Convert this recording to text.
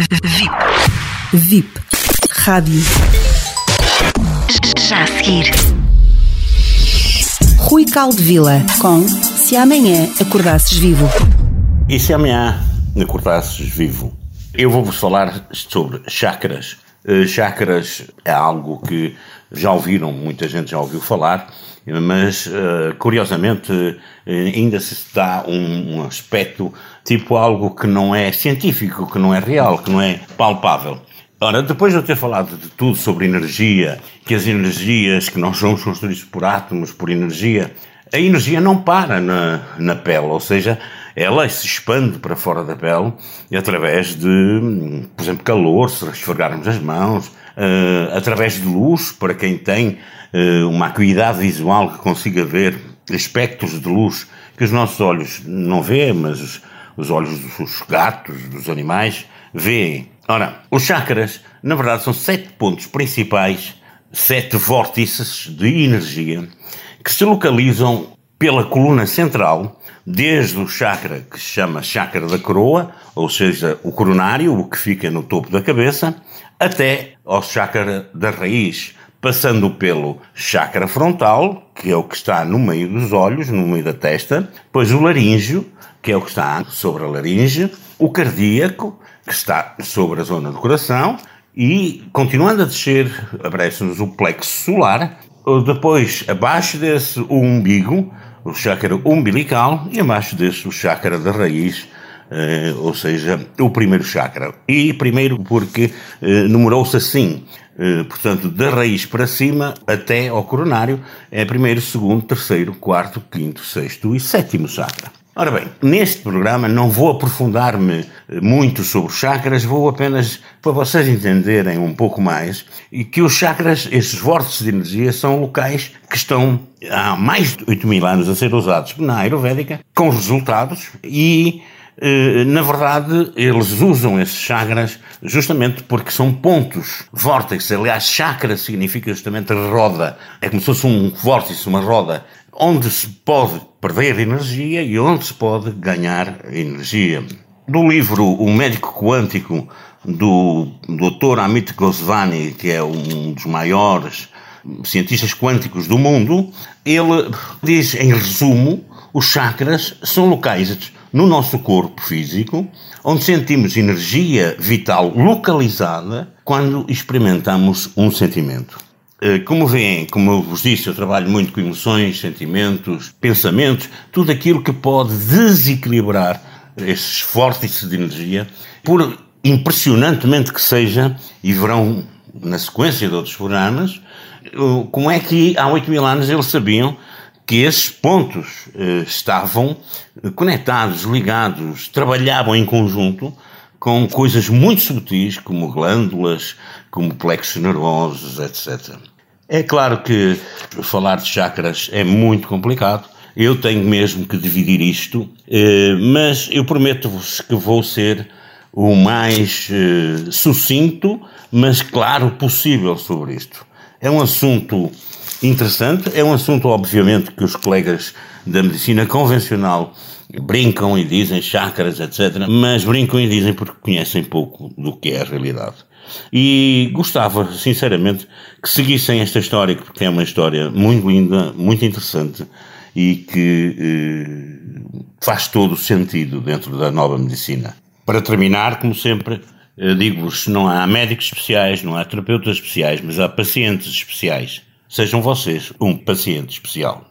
VIP. VIP. Rádio. Já a seguir. Rui Caldevila com Se Amanhã Acordasses Vivo. E se amanhã acordasses vivo? Eu vou-vos falar sobre chakras. Uh, chakras é algo que já ouviram, muita gente já ouviu falar, mas uh, curiosamente uh, ainda se dá um, um, aspecto tipo algo que não é científico, que não é real, que não é palpável. Ora, depois de eu ter falado de tudo sobre energia, que as energias, que nós somos construídos por átomos, por energia, a energia não para na, na pele, ou seja, ela se expande para fora da pele através de, por exemplo, calor, se esfregarmos as mãos, uh, através de luz, para quem tem uh, uma acuidade visual que consiga ver aspectos de luz que os nossos olhos não vê, mas os, os olhos dos gatos, dos animais, veem. Ora, os chakras, na verdade, são sete pontos principais, sete vórtices de energia que se localizam pela coluna central, desde o chakra que se chama chakra da coroa, ou seja, o coronário, o que fica no topo da cabeça, até ao chakra da raiz, passando pelo chakra frontal, que é o que está no meio dos olhos, no meio da testa, depois o laríngeo, que é o que está sobre a laringe, o cardíaco, que está sobre a zona do coração, e continuando a descer, aparece-nos o plexo solar, depois, abaixo desse, o umbigo, o chakra umbilical, e abaixo desse, o chakra da raiz, eh, ou seja, o primeiro chakra. E primeiro porque eh, numerou-se assim, eh, portanto, da raiz para cima até ao coronário, é primeiro, segundo, terceiro, quarto, quinto, sexto e sétimo chakra. Ora bem, neste programa não vou aprofundar-me muito sobre os chakras, vou apenas para vocês entenderem um pouco mais e que os chakras, esses vórtices de energia, são locais que estão há mais de 8 mil anos a ser usados na Ayurvédica, com resultados e eh, na verdade, eles usam esses chakras justamente porque são pontos, vórtices. Aliás, chakra significa justamente roda. É como se fosse um vórtice, uma roda onde se pode perder energia e onde se pode ganhar energia. No livro O Médico Quântico, do Dr. Amit Goswami, que é um dos maiores cientistas quânticos do mundo, ele diz, em resumo, os chakras são locais no nosso corpo físico onde sentimos energia vital localizada quando experimentamos um sentimento. Eh, como veem, como eu vos disse, eu trabalho muito com emoções, sentimentos, pensamentos, tudo aquilo que pode desequilibrar esses vórtices de energia, por impressionantemente que seja, e verão na sequência de outros programas, como é que há 8 mil anos eles sabiam que esses pontos eh, estavam conectados, ligados, trabalhavam em conjunto com coisas muito subtis, como glândulas, como plexos nervosos, etc. É claro que falar de chakras é muito complicado. Eu tenho mesmo que dividir isto, eh, mas eu prometo-vos que vou ser o mais eh, sucinto, mas claro possível sobre isto. É um assunto interessante, é um assunto, obviamente, que os colegas da medicina convencional brincam e dizem chakras, etc. Mas brincam e dizem porque conhecem pouco do que é a realidade. E gostava, sinceramente, que seguissem esta história, porque é uma história muito linda, muito interessante e que eh, faz todo o sentido dentro da nova medicina. Para terminar, como sempre, eh, digo-vos: não há médicos especiais, não há terapeutas especiais, mas há pacientes especiais. Sejam vocês um paciente especial.